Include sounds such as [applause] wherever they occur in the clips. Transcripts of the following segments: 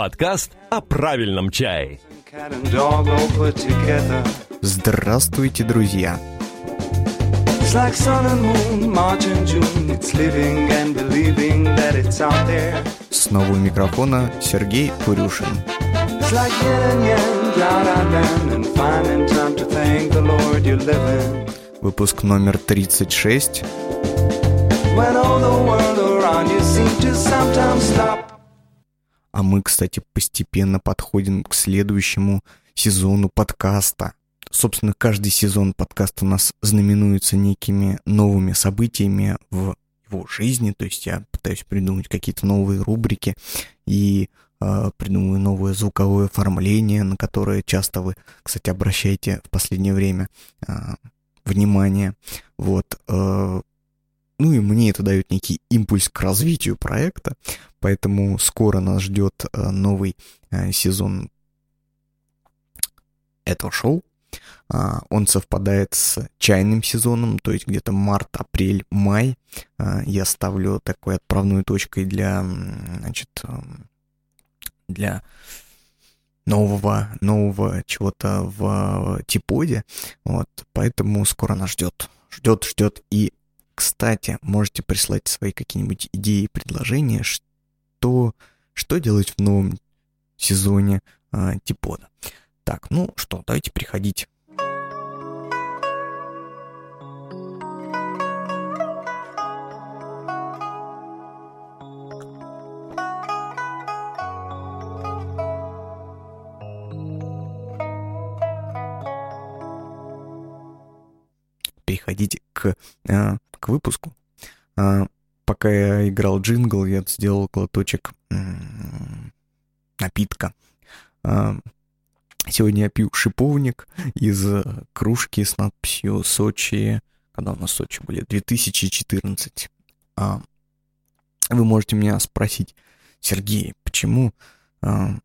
Подкаст о правильном чае. Здравствуйте, друзья! Снова у микрофона Сергей Курюшин. Выпуск номер 36. When all the world around you seems to sometimes stop. А мы, кстати, постепенно подходим к следующему сезону подкаста. Собственно, каждый сезон подкаста у нас знаменуется некими новыми событиями в его жизни. То есть я пытаюсь придумать какие-то новые рубрики и э, придумываю новое звуковое оформление, на которое часто вы, кстати, обращаете в последнее время э, внимание. Вот. Э, ну и мне это дает некий импульс к развитию проекта, поэтому скоро нас ждет э, новый э, сезон этого шоу. А, Он совпадает с чайным сезоном, то есть где-то март, апрель, май. А, Я ставлю такой отправной точкой для, значит, эм, для нового, нового чего-то в Типоде. Вот, поэтому скоро нас ждет. Ждет, ждет. И, кстати, можете прислать свои какие-нибудь идеи, предложения, что, что делать в новом сезоне а, Типода. Так, ну что, давайте приходить. Переходить к, а, к выпуску. А, пока я играл джингл, я сделал глоточек напитка. А, Сегодня я пью шиповник из э, кружки с надписью «Сочи». Когда у нас Сочи были? 2014. А, вы можете меня спросить, Сергей, почему а,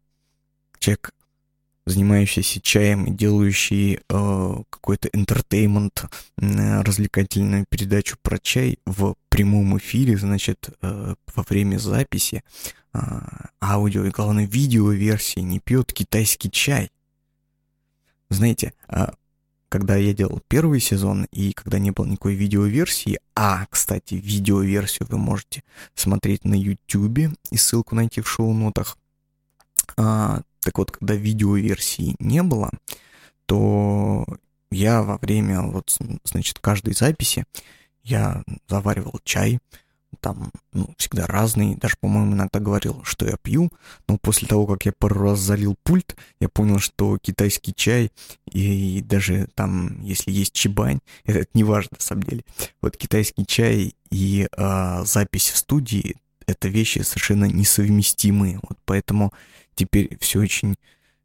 человек, занимающийся чаем и делающий а, какой-то entertainment, м, развлекательную передачу про чай в прямом эфире, значит, э, во время записи а, аудио и, главное, видео-версии не пьет китайский чай? Знаете, а, когда я делал первый сезон и когда не было никакой видеоверсии, а, кстати, видеоверсию вы можете смотреть на YouTube и ссылку найти в шоу-нотах. А, так вот, когда видеоверсии не было, то я во время вот, значит, каждой записи я заваривал чай, там ну, всегда разный, даже, по-моему, иногда говорил, что я пью, но после того, как я пару раз залил пульт, я понял, что китайский чай и, даже там, если есть чебань, [laughs] это, это не важно на самом деле, вот китайский чай и э, запись в студии — это вещи совершенно несовместимые, вот поэтому теперь все очень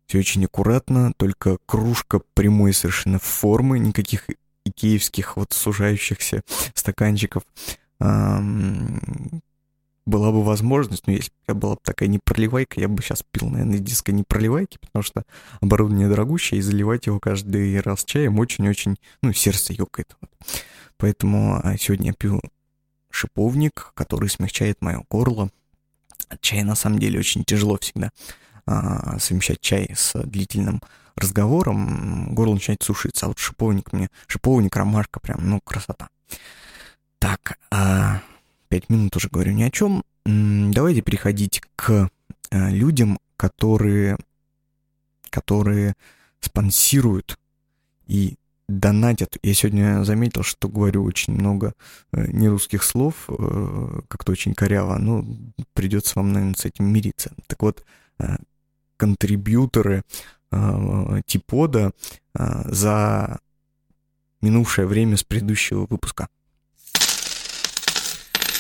все очень аккуратно, только кружка прямой совершенно формы, никаких икеевских вот сужающихся стаканчиков была бы возможность, но если бы я была бы такая непроливайка, я бы сейчас пил, наверное, из диска непроливайки, потому что оборудование дорогущее, и заливать его каждый раз чаем очень-очень, ну, сердце ёкает. Поэтому а, сегодня я пью шиповник, который смягчает мое горло. Чай, на самом деле, очень тяжело всегда а, совмещать чай с длительным разговором. Горло начинает сушиться, а вот шиповник мне, шиповник, ромашка, прям, ну, красота. Так, а, пять минут уже говорю ни о чем. Давайте переходить к а, людям, которые, которые спонсируют и донатят. Я сегодня заметил, что говорю очень много э, нерусских слов, э, как-то очень коряво, но придется вам, наверное, с этим мириться. Так вот, э, контрибьюторы Типода за минувшее время с предыдущего выпуска –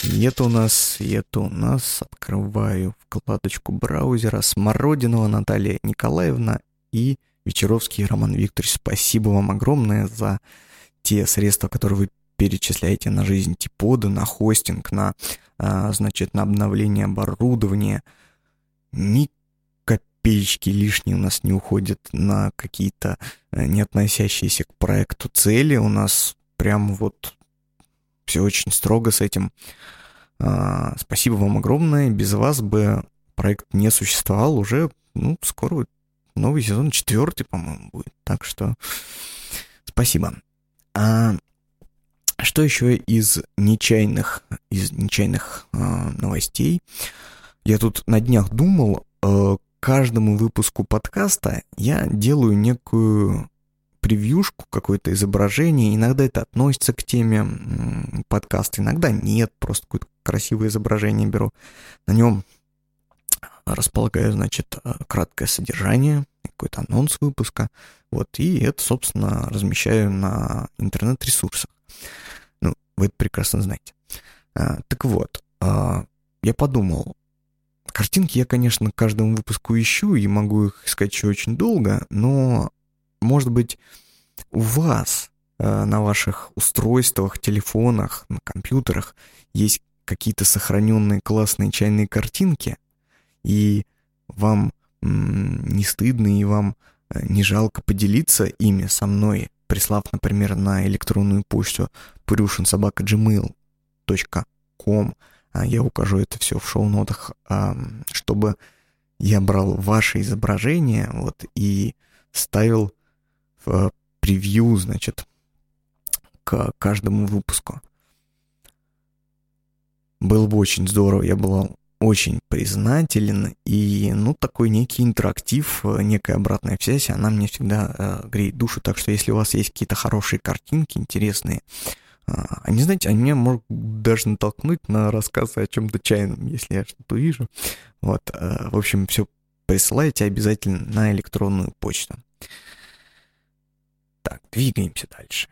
и это у нас, и это у нас, открываю вкладочку браузера, Смородинова Наталья Николаевна и Вечеровский Роман Викторович. Спасибо вам огромное за те средства, которые вы перечисляете на жизнь Типода, на хостинг, на, а, значит, на обновление оборудования. Ни копеечки лишние у нас не уходят на какие-то э, не относящиеся к проекту цели. У нас прям вот все очень строго с этим. А, спасибо вам огромное. Без вас бы проект не существовал уже, ну, скоро новый сезон, четвертый, по-моему, будет. Так что спасибо. А что еще из нечаянных, из нечаянных э, новостей? Я тут на днях думал, э, каждому выпуску подкаста я делаю некую превьюшку, какое-то изображение. Иногда это относится к теме подкаста, иногда нет, просто какое-то красивое изображение беру. На нем располагаю, значит, э, краткое содержание, какой-то анонс выпуска, вот, и это, собственно, размещаю на интернет-ресурсах. Ну, вы это прекрасно знаете. А, так вот, а, я подумал, картинки я, конечно, к каждому выпуску ищу и могу их искать очень долго, но, может быть, у вас на ваших устройствах, телефонах, на компьютерах есть какие-то сохраненные классные чайные картинки, и вам не стыдно, и вам э, не жалко поделиться ими со мной, прислав, например, на электронную почту purushinsobaka.gmail.com. А я укажу это все в шоу-нотах, чтобы я брал ваше изображение вот, и ставил в превью, значит, к каждому выпуску. Было бы очень здорово, я был очень признателен, и, ну, такой некий интерактив, э, некая обратная связь, она мне всегда э, греет душу, так что если у вас есть какие-то хорошие картинки, интересные, э, они, знаете, они меня могут даже натолкнуть на рассказы о чем-то чайном, если я что-то увижу. Вот, э, в общем, все присылайте обязательно на электронную почту. Так, двигаемся дальше.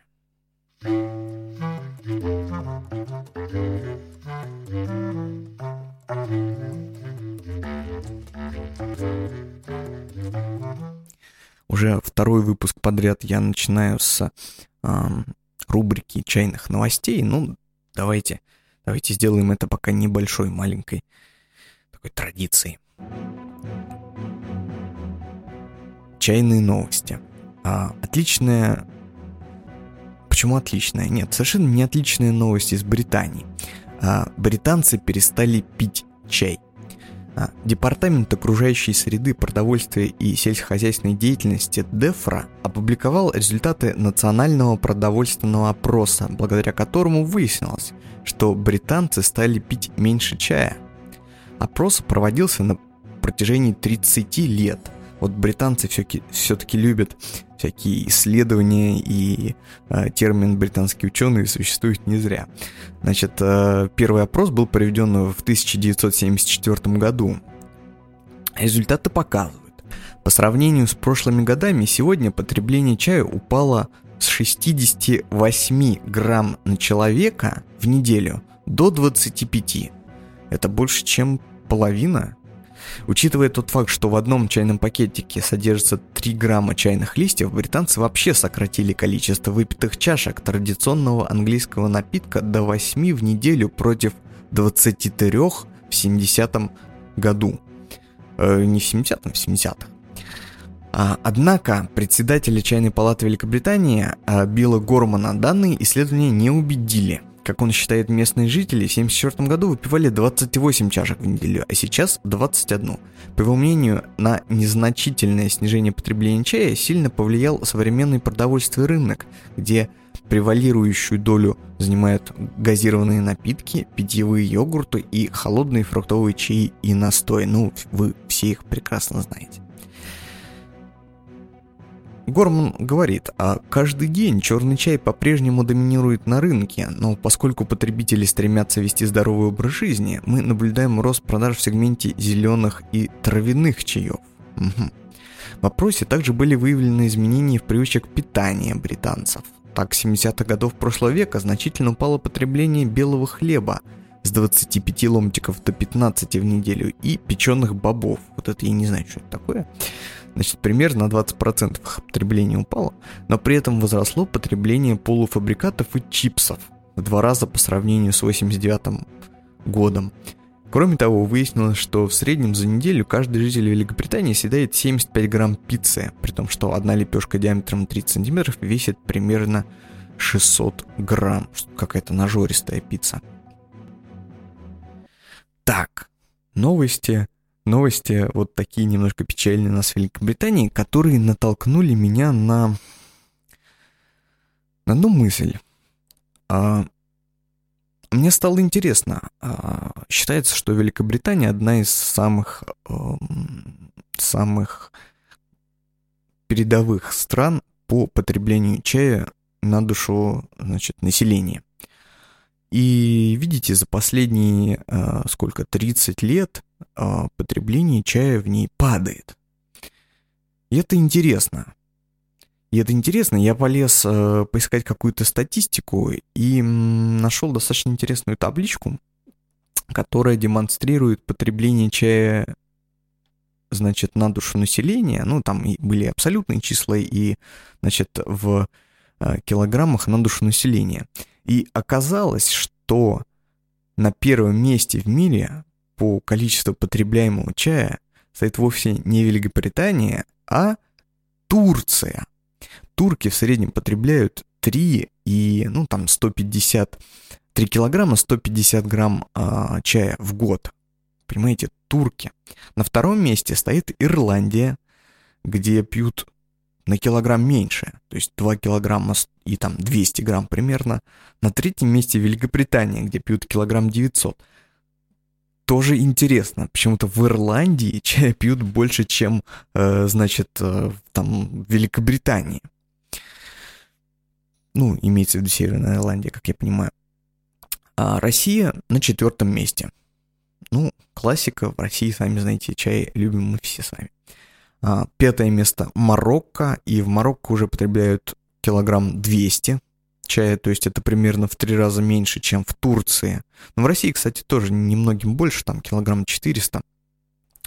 Уже второй выпуск подряд я начинаю с э, рубрики чайных новостей. Ну, давайте, давайте сделаем это пока небольшой, маленькой такой традицией. Чайные новости. А, отличная... Почему отличная? Нет, совершенно не отличная новость из Британии. А, британцы перестали пить чай. А, Департамент окружающей среды, продовольствия и сельскохозяйственной деятельности ДЕФРА опубликовал результаты национального продовольственного опроса, благодаря которому выяснилось, что британцы стали пить меньше чая. Опрос проводился на протяжении 30 лет – вот британцы все-таки любят всякие исследования, и э, термин британские ученые существует не зря. Значит, э, первый опрос был проведен в 1974 году. Результаты показывают. По сравнению с прошлыми годами, сегодня потребление чая упало с 68 грамм на человека в неделю до 25. Это больше, чем половина Учитывая тот факт, что в одном чайном пакетике содержится 3 грамма чайных листьев, британцы вообще сократили количество выпитых чашек традиционного английского напитка до 8 в неделю против 23 в 70-м году. Э, не в 70-м, в 70-х. А, однако председателя чайной палаты Великобритании а, Билла Гормана данные исследования не убедили. Как он считает, местные жители в 1974 году выпивали 28 чашек в неделю, а сейчас 21. По его мнению, на незначительное снижение потребления чая сильно повлиял современный продовольственный рынок, где превалирующую долю занимают газированные напитки, питьевые йогурты и холодные фруктовые чаи и настой. Ну, вы все их прекрасно знаете. Горман говорит, а каждый день черный чай по-прежнему доминирует на рынке, но поскольку потребители стремятся вести здоровый образ жизни, мы наблюдаем рост продаж в сегменте зеленых и травяных чаев. Угу. В опросе также были выявлены изменения в привычках питания британцев. Так, с 70-х годов прошлого века значительно упало потребление белого хлеба с 25 ломтиков до 15 в неделю и печеных бобов. Вот это я не знаю, что это такое. Значит, примерно на 20% их потребление упало, но при этом возросло потребление полуфабрикатов и чипсов в два раза по сравнению с 89 годом. Кроме того, выяснилось, что в среднем за неделю каждый житель Великобритании съедает 75 грамм пиццы, при том, что одна лепешка диаметром 30 сантиметров весит примерно 600 грамм. Какая-то нажористая пицца. Так, новости новости вот такие немножко печальные у нас в Великобритании, которые натолкнули меня на, на одну мысль. А, мне стало интересно. А, считается, что Великобритания одна из самых, эм, самых передовых стран по потреблению чая на душу значит, населения. И видите, за последние э, сколько, 30 лет э, потребление чая в ней падает. И это интересно. И это интересно, я полез э, поискать какую-то статистику и нашел достаточно интересную табличку, которая демонстрирует потребление чая, значит, на душу населения. Ну, там были абсолютные числа и, значит, в килограммах на душу населения. И оказалось, что на первом месте в мире по количеству потребляемого чая стоит вовсе не Великобритания, а Турция. Турки в среднем потребляют 3 и, ну, там, 150, 3 килограмма, 150 грамм а, чая в год. Понимаете, турки. На втором месте стоит Ирландия, где пьют на килограмм меньше, то есть 2 килограмма и там 200 грамм примерно. На третьем месте Великобритания, где пьют килограмм 900. Тоже интересно, почему-то в Ирландии [laughs] чая пьют больше, чем, э, значит, э, там в Великобритании. Ну, имеется в виду Северная Ирландия, как я понимаю. А Россия на четвертом месте. Ну, классика в России, сами знаете, чай любим мы все с вами. А, пятое место Марокко, и в Марокко уже потребляют килограмм 200 чая, то есть это примерно в три раза меньше, чем в Турции. Но в России, кстати, тоже немногим больше, там килограмм 400.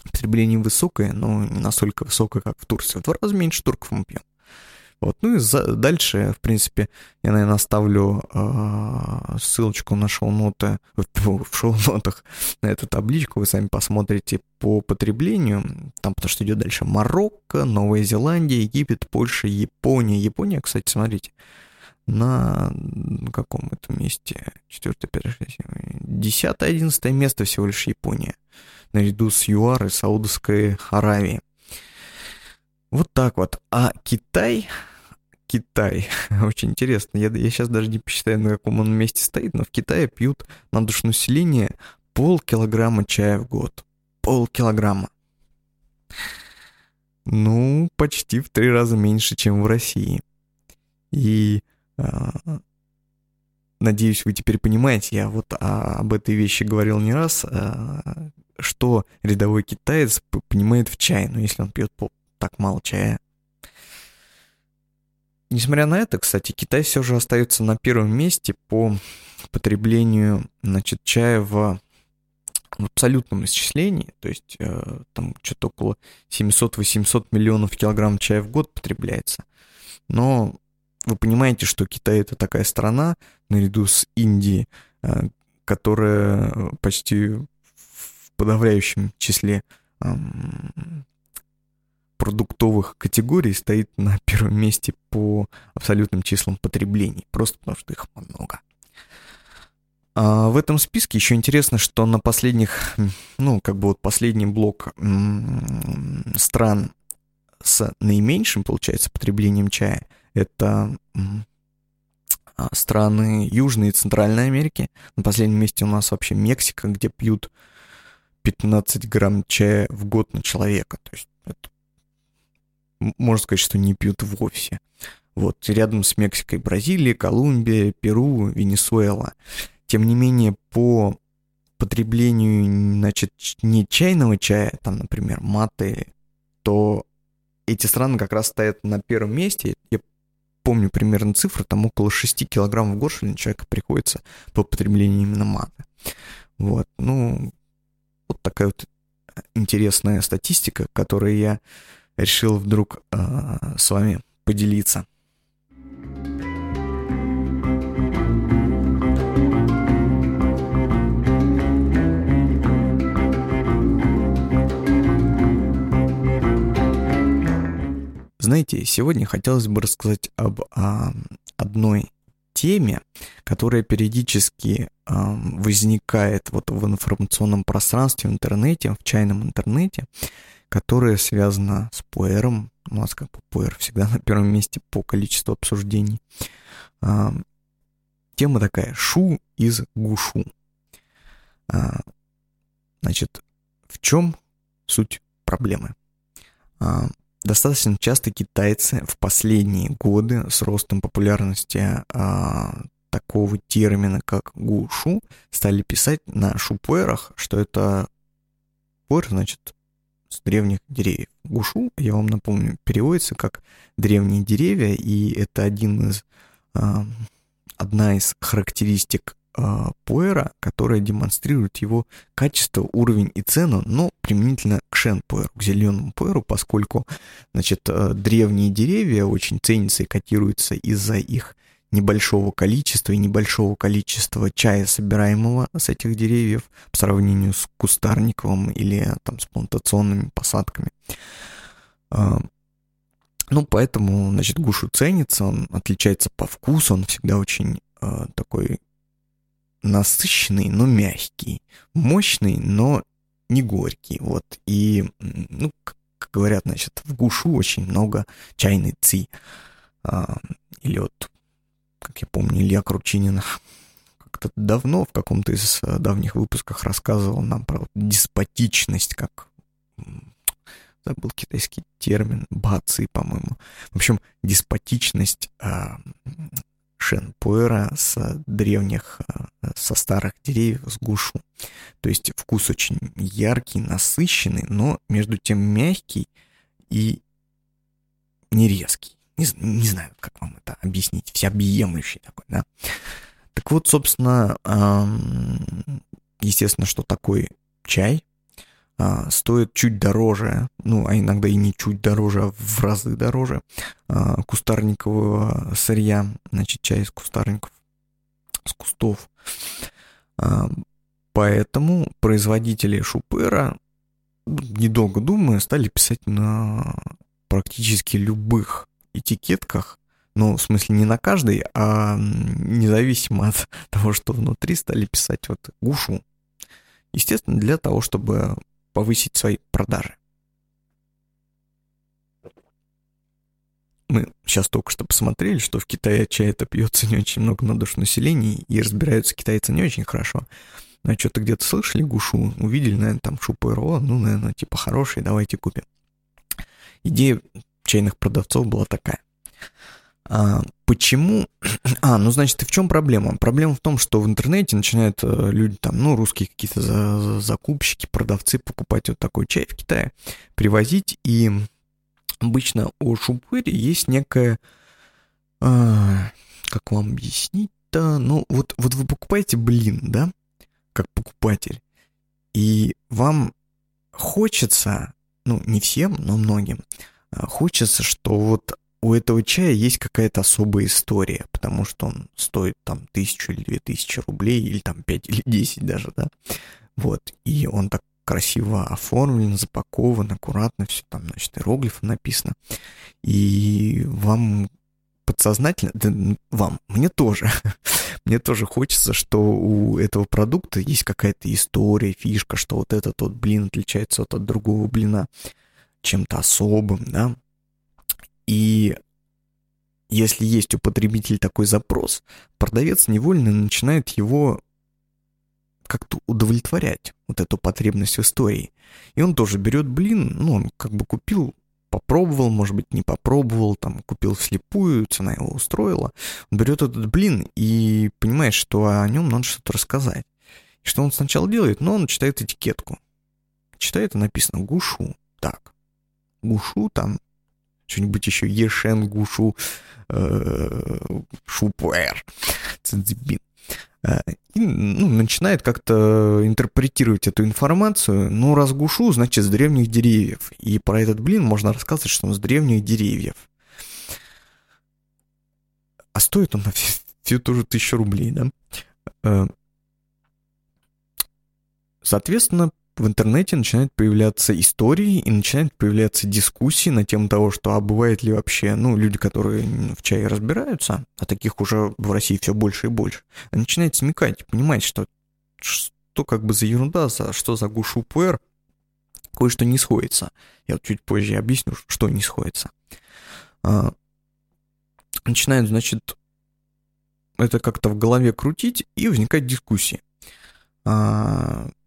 Потребление высокое, но не настолько высокое, как в Турции. В два раза меньше турков мы пьем. Вот. Ну и за, дальше, в принципе, я, наверное, оставлю э, ссылочку на шоу-ноты, в, [laughs] в шоу-нотах на эту табличку, вы сами посмотрите по потреблению, там потому что идет дальше Марокко, Новая Зеландия, Египет, Польша, Япония. Япония, кстати, смотрите, на каком этом месте? 4, 5, 6, 7, 10, 11 место всего лишь Япония, наряду с ЮАР и Саудовской Аравией. Вот так вот. А Китай Китай. [laughs] Очень интересно. Я, я сейчас даже не посчитаю, на каком он месте стоит, но в Китае пьют на душу населения полкилограмма чая в год. Полкилограмма. Ну, почти в три раза меньше, чем в России. И э, надеюсь, вы теперь понимаете, я вот а, об этой вещи говорил не раз, э, что рядовой китаец понимает в чай, но если он пьет так мало чая, Несмотря на это, кстати, Китай все же остается на первом месте по потреблению значит, чая в, в абсолютном исчислении, то есть э, там что-то около 700-800 миллионов килограмм чая в год потребляется. Но вы понимаете, что Китай это такая страна, наряду с Индией, э, которая почти в подавляющем числе продуктовых категорий стоит на первом месте по абсолютным числам потреблений, просто потому что их много. А в этом списке еще интересно, что на последних, ну, как бы вот последний блок стран с наименьшим, получается, потреблением чая, это а, страны Южной и Центральной Америки. На последнем месте у нас вообще Мексика, где пьют 15 грамм чая в год на человека. То есть можно сказать, что не пьют вовсе. Вот, рядом с Мексикой Бразилия, Колумбия, Перу, Венесуэла. Тем не менее, по потреблению, значит, не чайного чая, там, например, маты, то эти страны как раз стоят на первом месте. Я помню примерно цифры, там около 6 килограмм в год, человека приходится по потреблению именно маты. Вот, ну, вот такая вот интересная статистика, которую я решил вдруг э, с вами поделиться. Знаете, сегодня хотелось бы рассказать об а, одной теме, которая периодически э, возникает вот в информационном пространстве, в интернете, в чайном интернете, которая связана с пуэром. У нас как бы пуэр всегда на первом месте по количеству обсуждений. Э, тема такая «Шу из гушу». Э, значит, в чем суть проблемы? Э, Достаточно часто китайцы в последние годы с ростом популярности а, такого термина, как гушу, стали писать на шупуэрах, что это пуэр, значит, с древних деревьев. Гушу, я вам напомню, переводится как древние деревья, и это один из, а, одна из характеристик э, пуэра, которая демонстрирует его качество, уровень и цену, но применительно к шен-пуэру, к зеленому пуэру, поскольку, значит, э, древние деревья очень ценятся и котируются из-за их небольшого количества и небольшого количества чая, собираемого с этих деревьев по сравнению с кустарниковым или там с плантационными посадками. Э, ну, поэтому, значит, гушу ценится, он отличается по вкусу, он всегда очень э, такой насыщенный, но мягкий, мощный, но не горький, вот, и, ну, как говорят, значит, в гушу очень много чайной ци, а, или вот, как я помню, Илья Кручинин как-то давно в каком-то из э, давних выпусках рассказывал нам про деспотичность, как забыл китайский термин, бацы, по-моему. В общем, деспотичность а, шенпуэра с древних, э, со старых деревьев, с гушу. То есть вкус очень яркий, насыщенный, но между тем мягкий и не резкий. Не, не знаю, как вам это объяснить, всеобъемлющий такой, да. Так вот, собственно, естественно, что такой чай, а, стоит чуть дороже, ну, а иногда и не чуть дороже, а в разы дороже а, кустарникового сырья, значит, чай из кустарников, с кустов. А, поэтому производители шупера, недолго думая, стали писать на практически любых этикетках, ну, в смысле, не на каждой, а независимо от [laughs] того, что внутри, стали писать вот гушу. Естественно, для того, чтобы повысить свои продажи. Мы сейчас только что посмотрели, что в Китае чай это пьется не очень много на душу населения, и разбираются китайцы не очень хорошо. А что-то где-то слышали гушу, увидели, наверное, там шупыро, ну, наверное, типа хороший, давайте купим. Идея чайных продавцов была такая. А, почему? [clears throat] А, ну, значит, и в чем проблема? Проблема в том, что в интернете начинают э, люди там, ну, русские какие-то за, закупщики, продавцы покупать вот такой чай в Китае, привозить, и обычно у шупыри есть некая, а, как вам объяснить-то, ну, вот, вот вы покупаете блин, да, как покупатель, и вам хочется, ну, не всем, но многим, хочется, что вот у этого чая есть какая-то особая история, потому что он стоит там тысячу или две тысячи рублей, или там пять или десять даже, да. Вот, и он так красиво оформлен, запакован, аккуратно, все там, значит, иероглифом написано. И вам подсознательно, да вам, мне тоже, [laughs] мне тоже хочется, что у этого продукта есть какая-то история, фишка, что вот этот вот блин отличается от другого блина чем-то особым, да, и если есть у потребителя такой запрос, продавец невольно начинает его как-то удовлетворять, вот эту потребность в истории. И он тоже берет блин, ну, он как бы купил, попробовал, может быть, не попробовал, там, купил вслепую, цена его устроила. Он берет этот блин и понимает, что о нем надо что-то рассказать. И что он сначала делает? Ну, он читает этикетку. Читает, и написано «Гушу». Так, Гушу там что-нибудь еще Ешен Гушу э, Шупуэр Цзибин. Э, и ну, начинает как-то интерпретировать эту информацию. Ну, раз гушу, значит, с древних деревьев. И про этот блин можно рассказывать, что он с древних деревьев. А стоит он на всю, всю ту же тысячу рублей, да? Э, соответственно, в интернете начинают появляться истории и начинают появляться дискуссии на тему того, что а бывает ли вообще, ну, люди, которые в чае разбираются, а таких уже в России все больше и больше, начинают смекать, понимать, что что как бы за ерунда, за, что за гушу пуэр, кое-что не сходится. Я вот чуть позже объясню, что не сходится. А, начинают, значит, это как-то в голове крутить, и возникает дискуссия.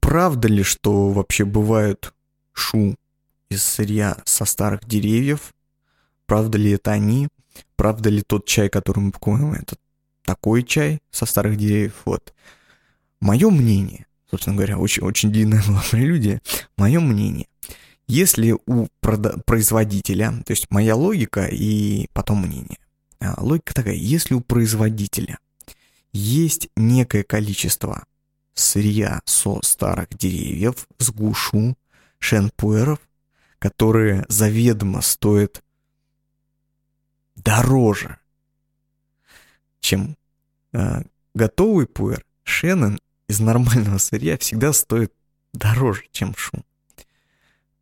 Правда ли, что вообще бывают шу из сырья со старых деревьев? Правда ли это они? Правда ли тот чай, который мы покупаем, это такой чай со старых деревьев? Вот. Мое мнение, собственно говоря, очень, очень длинная была прелюдия, мое мнение, если у производителя, то есть моя логика и потом мнение, а, логика такая, если у производителя есть некое количество сырья со старых деревьев, с гушу, шенпуэров, которые заведомо стоят дороже, чем э, готовый пуэр, шеннон из нормального сырья всегда стоит дороже, чем шу,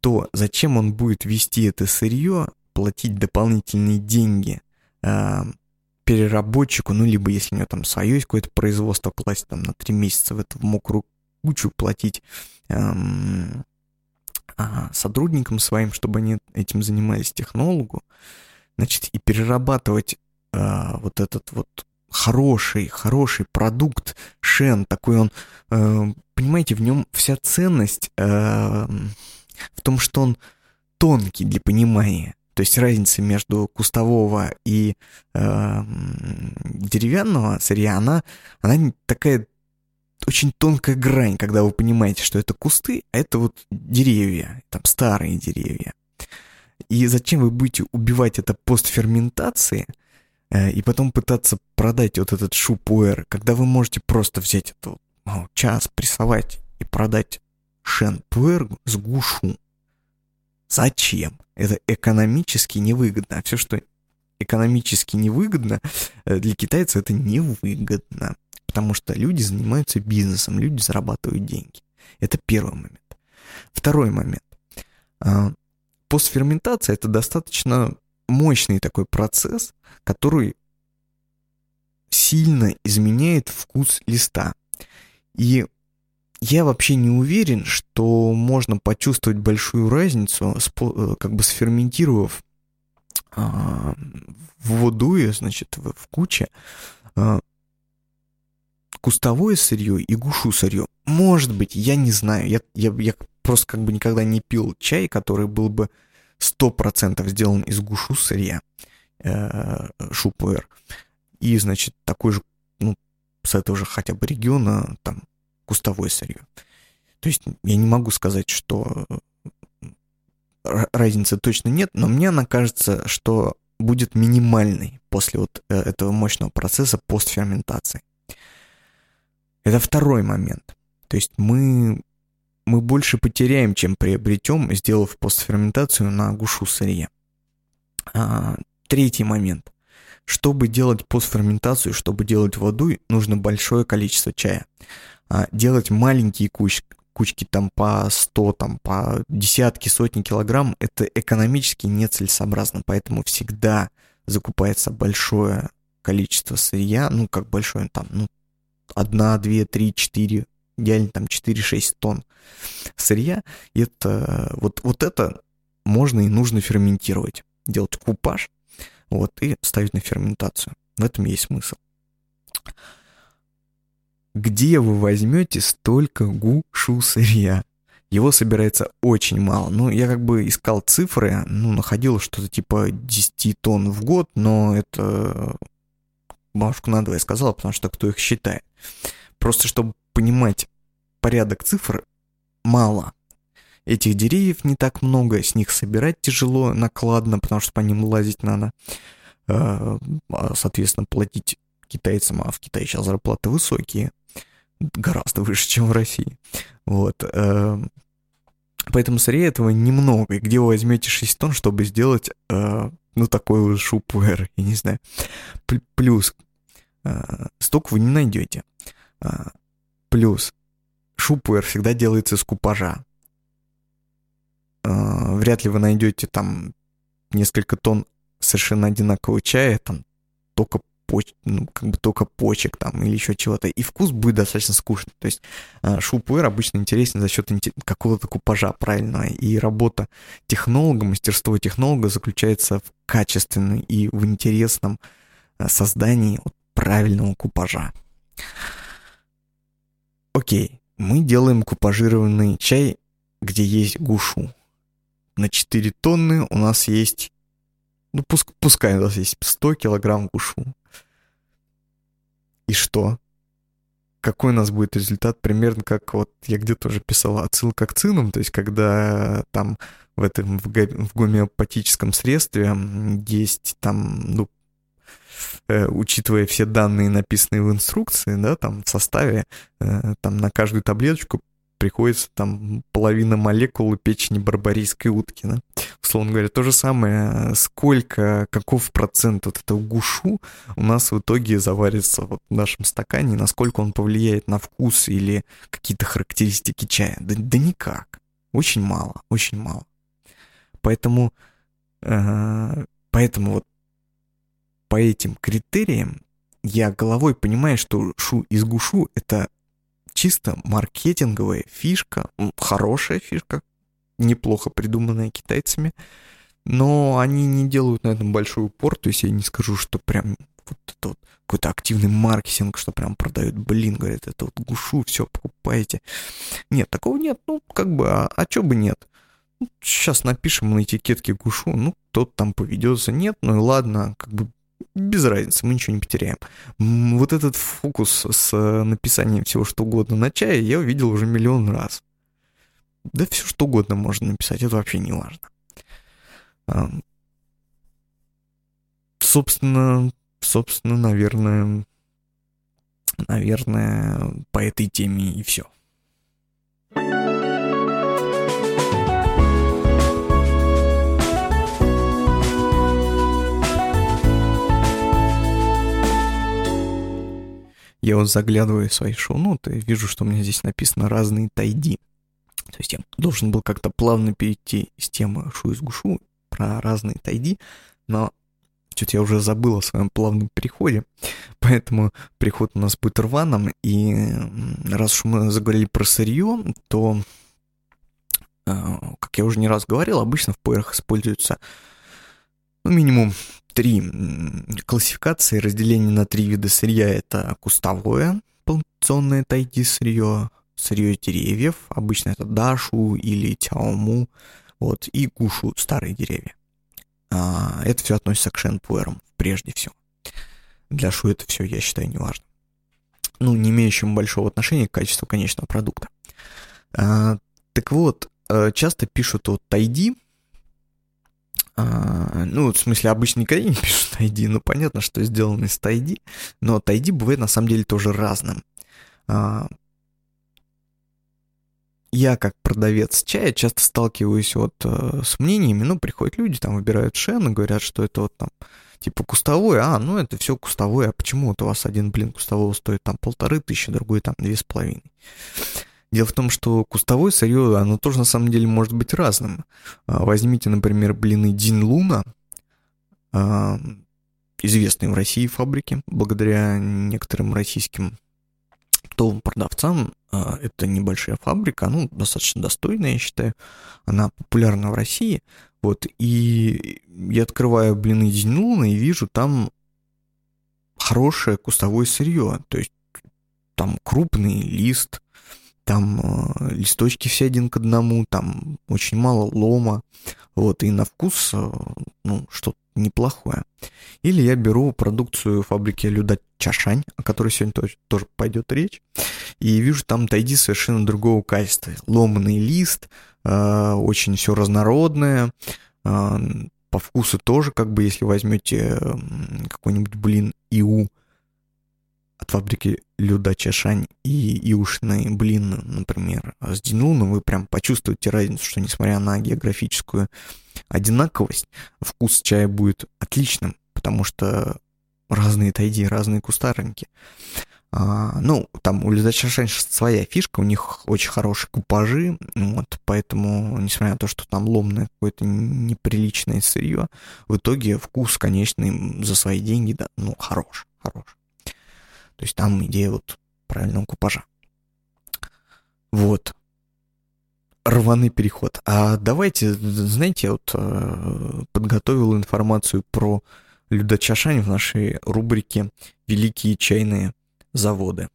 то зачем он будет вести это сырье, платить дополнительные деньги э, переработчику, ну, либо если у него там свое есть какое-то производство, класть там на три месяца в эту в мокрую кучу, платить эм, а, сотрудникам своим, чтобы они этим занимались, технологу, значит, и перерабатывать э, вот этот вот хороший, хороший продукт, Шен, такой он, э, понимаете, в нем вся ценность э, в том, что он тонкий для понимания. То есть разница между кустового и э, деревянного сырья, она, она такая очень тонкая грань, когда вы понимаете, что это кусты, а это вот деревья, там старые деревья. И зачем вы будете убивать это постферментации э, и потом пытаться продать вот этот шупуэр, когда вы можете просто взять это ну, час, прессовать и продать шен-пуэр с гушу. Зачем? Это экономически невыгодно. А все, что экономически невыгодно, э, для китайца это невыгодно. Потому что люди занимаются бизнесом, люди зарабатывают деньги. Это первый момент. Второй момент. А, постферментация – это достаточно мощный такой процесс, который сильно изменяет вкус листа. И я вообще не уверен, что можно почувствовать большую разницу, э, как бы сферментировав а, в водуе, значит, в, в куче а, кустовое сырье и гушу сырье. Может быть, я не знаю. Я, я, я просто как бы никогда не пил чай, который был бы 100% сделан из гушу сырья, э, шупуэр. И, значит, такой же, ну, с этого же хотя бы региона, там, кустовое сырье. То есть я не могу сказать, что разницы точно нет, но мне она кажется, что будет минимальной после вот э, этого мощного процесса постферментации. Это второй момент. То есть мы, мы больше потеряем, чем приобретем, сделав постферментацию на гушу сырья. А, третий момент. Чтобы делать постферментацию, чтобы делать воду, нужно большое количество чая. А, делать маленькие куч, кучки там по 100, там по десятки, сотни килограмм, это экономически нецелесообразно, поэтому всегда закупается большое количество сырья, ну как большое, там, ну, 1, 2, 3, 4, идеально там 4-6 тонн сырья, это, вот, вот это можно и нужно ферментировать, делать купаж, вот, и ставить на ферментацию. В этом есть смысл где вы возьмете столько гушу сырья? Его собирается очень мало. Ну, я как бы искал цифры, ну, находил что-то типа 10 тонн в год, но это бабушку надо я сказала, потому что кто их считает. Просто чтобы понимать порядок цифр, мало. Этих деревьев не так много, с них собирать тяжело, накладно, потому что по ним лазить надо. Э, а, соответственно, платить китайцам, а в Китае сейчас зарплаты высокие гораздо выше, чем в России. Вот. Эм, поэтому сырья этого немного. И где вы возьмете 6 тонн, чтобы сделать, э, ну, такой вот шупуэр, я не знаю. Плюс, э, столько вы не найдете. Э, плюс, шупуэр всегда делается из купажа. э, вряд ли вы найдете там несколько тонн совершенно одинакового чая, там только поч, ну, как бы только почек там или еще чего-то. И вкус будет достаточно скучный. То есть э, шупуэр обычно интересен за счет какого-то купажа правильного. И работа технолога, мастерство технолога заключается в качественном и в интересном э, создании правильного купажа. Окей, мы делаем купажированный чай, где есть гушу. На 4 тонны у нас есть, ну пуск, пускай у нас есть 100 килограмм гушу. И что? Какой у нас будет результат? Примерно как вот я где-то уже писал отсылка к цинам, то есть когда там в этом в, в гомеопатическом средстве есть там, ну, э, учитывая все данные, написанные в инструкции, да, там в составе, э, там на каждую таблеточку приходится там половина молекулы печени барбарийской утки, да. Условно говоря, то же самое, сколько, каков процент вот этого гушу у нас в итоге заварится вот в нашем стакане, насколько он повлияет на вкус или какие-то характеристики чая. Да, да никак. Очень мало, очень мало. Поэтому, э, поэтому вот по этим критериям я головой понимаю, что шу из гушу это чисто маркетинговая фишка, хорошая фишка, неплохо придуманная китайцами, но они не делают на этом большой упор, то есть я не скажу, что прям вот это вот какой-то активный маркетинг, что прям продают, блин, говорят, это вот гушу, все, покупаете. Нет, такого нет, ну, как бы, а, а чё бы нет? Ну, сейчас напишем на этикетке гушу, ну, тот там поведется, нет, ну и ладно, как бы без разницы, мы ничего не потеряем. Вот этот фокус с э, написанием всего что угодно на чае я увидел уже миллион раз. Да все что угодно можно написать, это вообще не важно. Собственно, собственно, наверное, наверное, по этой теме и все. Я вот заглядываю в свои шоу-ноты, вижу, что у меня здесь написано разные тайди. То есть я должен был как-то плавно перейти с темы шу из гушу про разные тайди, но что-то я уже забыл о своем плавном переходе, поэтому переход у нас будет рваным, и раз уж мы заговорили про сырье, то, э, как я уже не раз говорил, обычно в поэрах используются ну, минимум три классификации, разделение на три вида сырья. Это кустовое, плантационное тайги сырье, сырье деревьев, обычно это дашу или тяому, вот, и гушу, старые деревья. А, это все относится к шенпуэрам, прежде всего. Для шу это все, я считаю, не важно. Ну, не имеющим большого отношения к качеству конечного продукта. А, так вот, э, часто пишут вот тайди, а, ну, в смысле, обычно никогда не [laughs] пишут ID, ну, понятно, что сделано из ID, но ID бывает на самом деле тоже разным. А, я, как продавец чая, часто сталкиваюсь вот э, с мнениями, ну, приходят люди, там, выбирают шен говорят, что это вот там, типа, кустовой, а, ну, это все кустовое, а почему вот у вас один, блин, кустового стоит там полторы тысячи, другой там две с половиной? Дело в том, что кустовое сырье, оно тоже на самом деле может быть разным. А, возьмите, например, блины Дин Луна, известные в России фабрики, благодаря некоторым российским оптовым продавцам. А, это небольшая фабрика, ну, достаточно достойная, я считаю. Она популярна в России. Вот, и я открываю блины Дин Луна и вижу там хорошее кустовое сырье. То есть там крупный лист, там э, листочки все один к одному, там очень мало лома, вот, и на вкус, э, ну, что-то неплохое. Или я беру продукцию фабрики Люда Чашань, о которой сегодня тоже, тоже пойдет речь, и вижу там тайди совершенно другого качества. Ломанный лист, э, очень все разнородное, э, по вкусу тоже, как бы, если возьмете какой-нибудь блин ИУ, от фабрики Люда Чашань и Иушный блин, например, с Динуном, вы прям почувствуете разницу, что несмотря на географическую одинаковость, вкус чая будет отличным, потому что разные тайди, разные кустарники. А, ну, там у Ледочашань своя фишка, у них очень хорошие купажи, вот, поэтому, несмотря на то, что там ломное какое-то неприличное сырье, в итоге вкус, конечно, им за свои деньги, да, ну, хорош, хорош. То есть там идея вот правильного купажа. Вот. Рваный переход. А давайте, знаете, я вот э, подготовил информацию про Людочашань в нашей рубрике «Великие чайные заводы».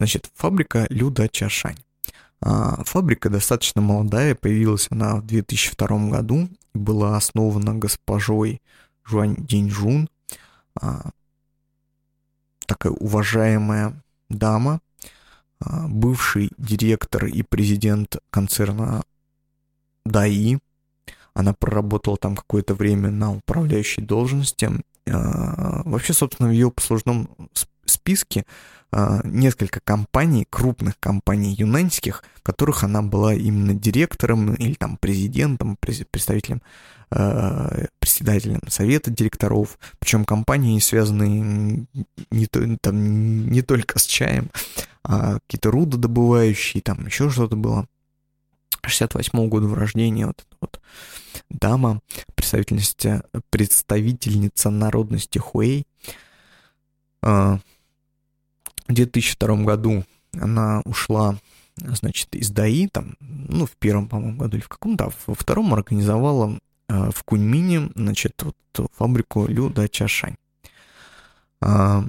Значит, фабрика Люда Чашань. А, фабрика достаточно молодая, появилась она в 2002 году, была основана госпожой Жуань Диньжун, а, такая уважаемая дама, а, бывший директор и президент концерна ДАИ. Она проработала там какое-то время на управляющей должности. Вообще, собственно, в ее послужном списке несколько компаний, крупных компаний юнаньских, которых она была именно директором или там президентом, представителем, э, председателем совета директоров. Причем компании связаны не, там, не только с чаем, а какие-то рудодобывающие, там еще что-то было. 68 -го года рождения вот вот дама, представительница, представительница народности Хуэй, а, в 2002 году она ушла, значит, из ДАИ, там, ну, в первом, по-моему, году или в каком-то, а во втором организовала э, в Куньмине, значит, вот фабрику Лю Да Чашань. А,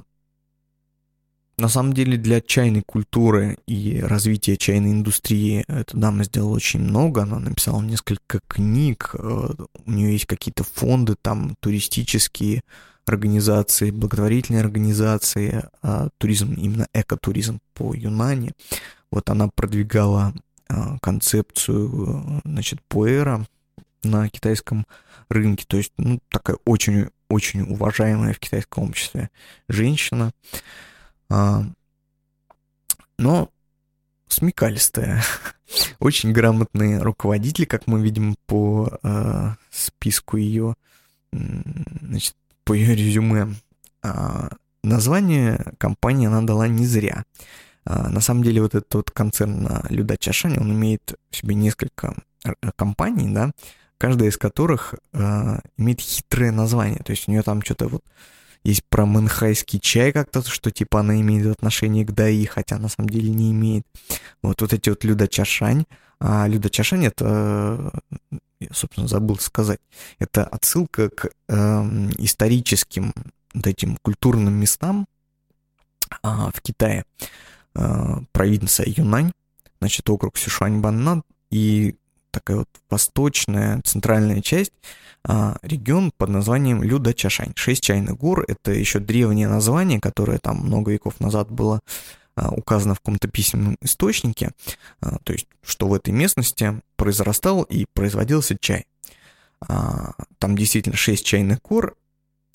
на самом деле для чайной культуры и развития чайной индустрии эта дама сделала очень много. Она написала несколько книг, э, у нее есть какие-то фонды там туристические, организации, благотворительные организации, а, туризм, именно экотуризм по Юнани. Вот она продвигала а, концепцию, значит, пуэра на китайском рынке. То есть, ну, такая очень, очень уважаемая в китайском обществе женщина. А, но смекалистая, [laughs] очень грамотный руководитель, как мы видим по э, списку ее значит, по ее резюме. А, название компании она дала не зря. А, на самом деле вот этот вот концерн Люда Чашань, он имеет в себе несколько э, компаний, да, каждая из которых э, имеет хитрое название. То есть у нее там что-то вот есть про мэнхайский чай как-то, что типа она имеет отношение к ДАИ, хотя на самом деле не имеет. Вот, вот эти вот Люда Чашань. А Люда Чашань это собственно, забыл сказать. Это отсылка к э, историческим вот этим культурным местам э, в Китае. Э, провинция Юнань, значит, округ Сюшуань-Банна и такая вот восточная, центральная часть, э, регион под названием Люда-Чашань. Шесть чайных гор — это еще древнее название, которое там много веков назад было а, указано в каком-то письменном источнике, а, то есть, что в этой местности произрастал и производился чай. А, там действительно 6 чайных гор,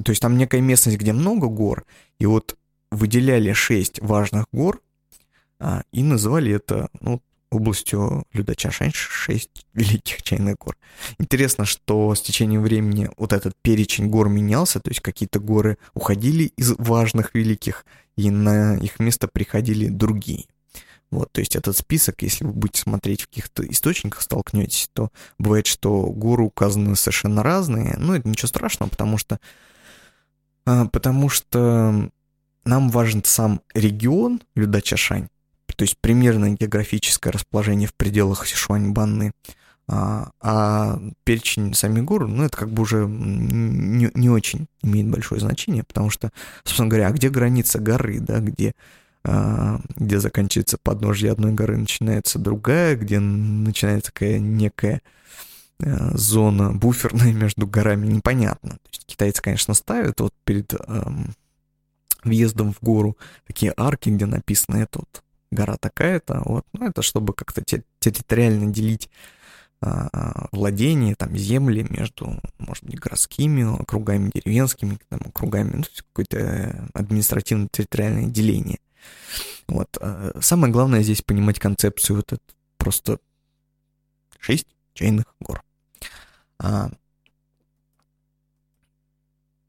то есть там некая местность, где много гор, и вот выделяли 6 важных гор и называли это ну, областью Людачашань 6 [laughs] великих чайных гор. Интересно, что с течением времени вот этот перечень гор менялся, то есть какие-то горы уходили из важных великих, и на их место приходили другие. Вот, то есть этот список, если вы будете смотреть в каких-то источниках, столкнетесь, то бывает, что горы указаны совершенно разные. Но это ничего страшного, потому что, а, потому что нам важен сам регион Людачашань, то есть примерное географическое расположение в пределах Сишуань-Банны, а, а перечень самих гор, ну, это как бы уже не, не очень имеет большое значение, потому что, собственно говоря, а где граница горы, да, где, а, где заканчивается подножье одной горы, начинается другая, где начинается такая некая а, зона буферная [laughs] между горами, непонятно. То есть китайцы, конечно, ставят вот перед эм, въездом в гору такие арки, где написано это вот гора такая-то, вот, ну, это чтобы как-то территориально делить а, владения, там, земли между, может быть, городскими округами, деревенскими там, округами, ну, какое-то административно-территориальное деление. Вот. А, самое главное здесь понимать концепцию вот просто шесть чайных гор. А,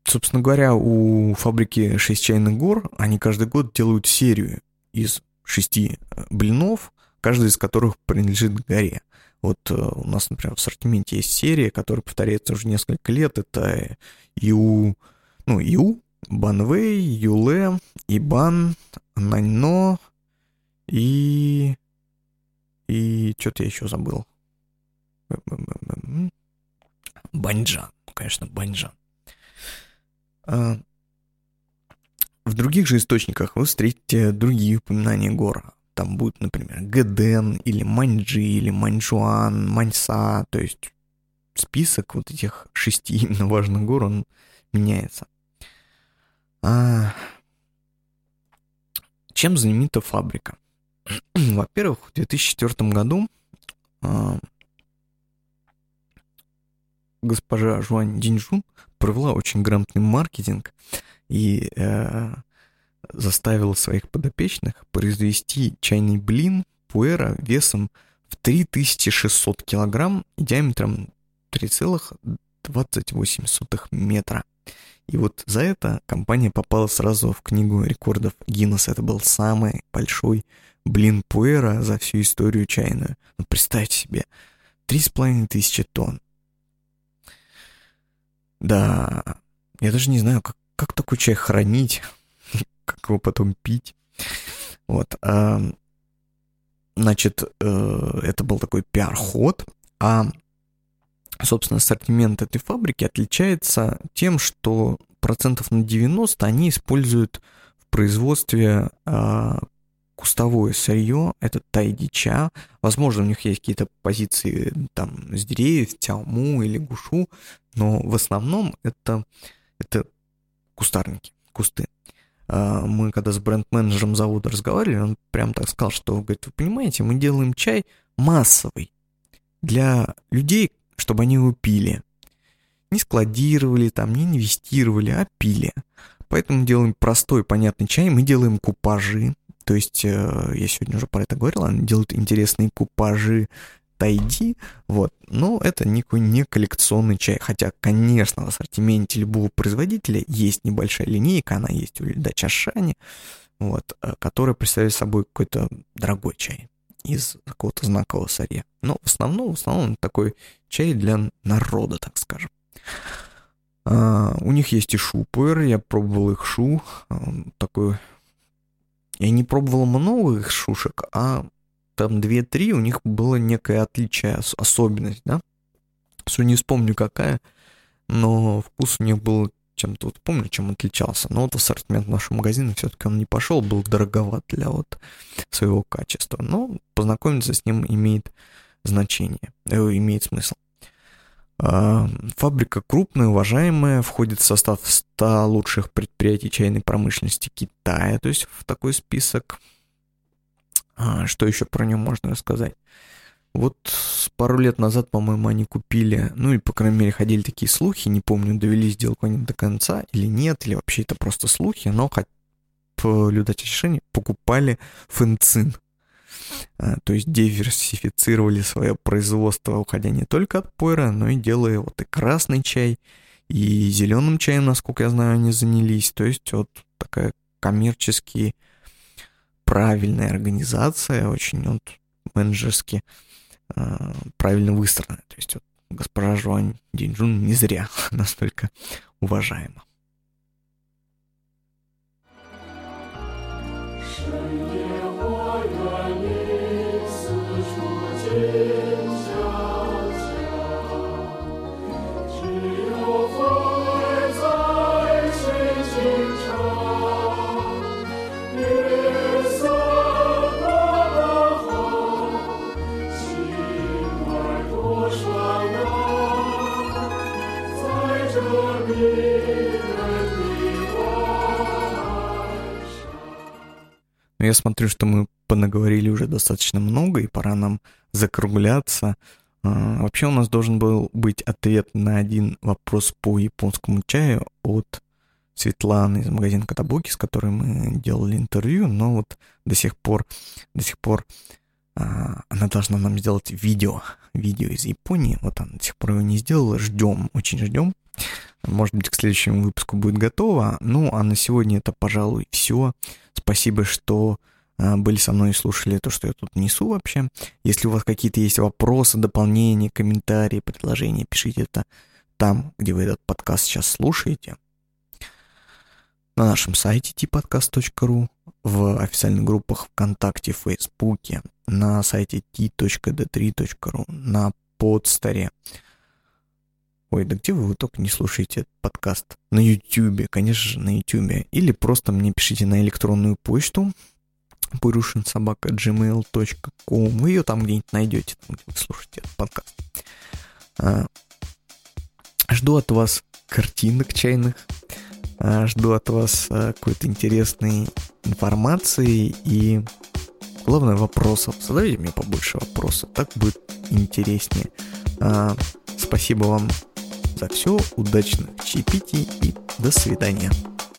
собственно говоря, у фабрики «Шесть чайных гор» они каждый год делают серию из шести э, блинов, каждый из которых принадлежит горе. Вот э, у нас, например, в ассортименте есть серия, которая повторяется уже несколько лет. Это Ю, ну, Ю, Банвей, Юле, Ибан, Наньно и... И что-то я еще забыл. Баньджан, конечно, Баньджан. А, в других же источниках вы встретите другие упоминания гор. Там будет, например, Гэден или Маньчжи или Маньчжуан, Маньса, то есть список вот этих шести [laughs] именно важных гор, он меняется. А... Чем знаменита фабрика? [clears throat] Во-первых, в 2004 году а, госпожа Жуань Диньжун провела очень грамотный маркетинг и э, заставила своих подопечных произвести чайный блин пуэра весом в 3600 килограмм и диаметром 3,28 метра. И вот за это компания попала сразу в книгу рекордов Гиннесса. Это был самый большой блин пуэра за всю историю чайную. Ну, представьте себе, 3,5 тысячи тонн. Да, я даже не знаю, как, как такой чай хранить, как его потом пить. Вот. А, значит, э, это был такой пиар-ход, а, собственно, ассортимент этой фабрики отличается тем, что процентов на 90 они используют в производстве а, кустовое сырье, это тайдича. Возможно, у них есть какие-то позиции там с деревьев, тяуму или гушу, но в основном это, это кустарники, кусты. А, мы когда с бренд-менеджером завода разговаривали, он прям так сказал, что, говорит, вы понимаете, мы делаем чай массовый для людей, чтобы они его пили. Не складировали там, не инвестировали, а пили. Поэтому делаем простой, понятный чай, мы делаем купажи, то есть, э, я сегодня уже про это говорил, они делают интересные купажи тайди, вот, но это никакой не коллекционный чай, хотя, конечно, в ассортименте любого производителя есть небольшая линейка, она есть у Льдача Шани, вот, э, которая представляет собой какой-то дорогой чай из какого-то знакового сырья. Но в основном, в основном такой чай для народа, так скажем. А, у них есть и шупер, я пробовал их шу, такой я не пробовал много их шушек, а там 2-3 у них было некое отличие, особенность, да? Все не вспомню какая, но вкус у них был чем-то, вот помню, чем отличался. Но вот ассортимент нашего магазина все-таки он не пошел, был дороговат для вот своего качества. Но познакомиться с ним имеет значение, э, имеет смысл. А, фабрика крупная, уважаемая, входит в состав 100 лучших предприятий чайной промышленности Китая, то есть в такой список. А, что еще про нее можно рассказать? Вот пару лет назад, по-моему, они купили, ну и, по крайней мере, ходили такие слухи, не помню, довели сделку они до конца или нет, или вообще это просто слухи, но хоть по решения покупали фэнцин, а, то есть диверсифицировали свое производство, уходя не только от пойра, но и делая вот и красный чай, и зеленым чаем, насколько я знаю, они занялись. То есть вот такая коммерчески правильная организация, очень вот менеджерски э, правильно выстроена. То есть вот госпожа Жуань Динджун не зря [laughs] настолько уважаема. Я смотрю, что мы понаговорили уже достаточно много, и пора нам закругляться. А, вообще у нас должен был быть ответ на один вопрос по японскому чаю от Светланы из магазина Катабуки, с которой мы делали интервью, но вот до сих пор, до сих пор А, она должна нам сделать видео, видео из Японии. Вот она до сих пор его не сделала. Ждем, очень ждем. Может быть, к следующему выпуску будет готово. Ну, а на сегодня это, пожалуй, все. Спасибо, что а, были со мной и слушали то, что я тут несу вообще. Если у вас какие-то есть вопросы, дополнения, комментарии, предложения, пишите это там, где вы этот подкаст сейчас слушаете. На нашем сайте tpodcast.ru, в официальных группах ВКонтакте, Фейсбуке, на сайте t.d3.ru, на подстаре. Ой, да где вы, вы только не слушаете этот подкаст? На Ютубе, конечно же, на Ютубе. Или просто мне пишите на электронную почту purushinsobaka.gmail.com Вы ее там где-нибудь найдете, там, где вы слушаете этот подкаст. А, жду от вас картинок чайных, а, жду от вас а, какой-то интересной информации и, главное, вопросов. Задавайте мне побольше вопросов, так будет интереснее. А, спасибо вам за все, удачных чаепитий и до свидания.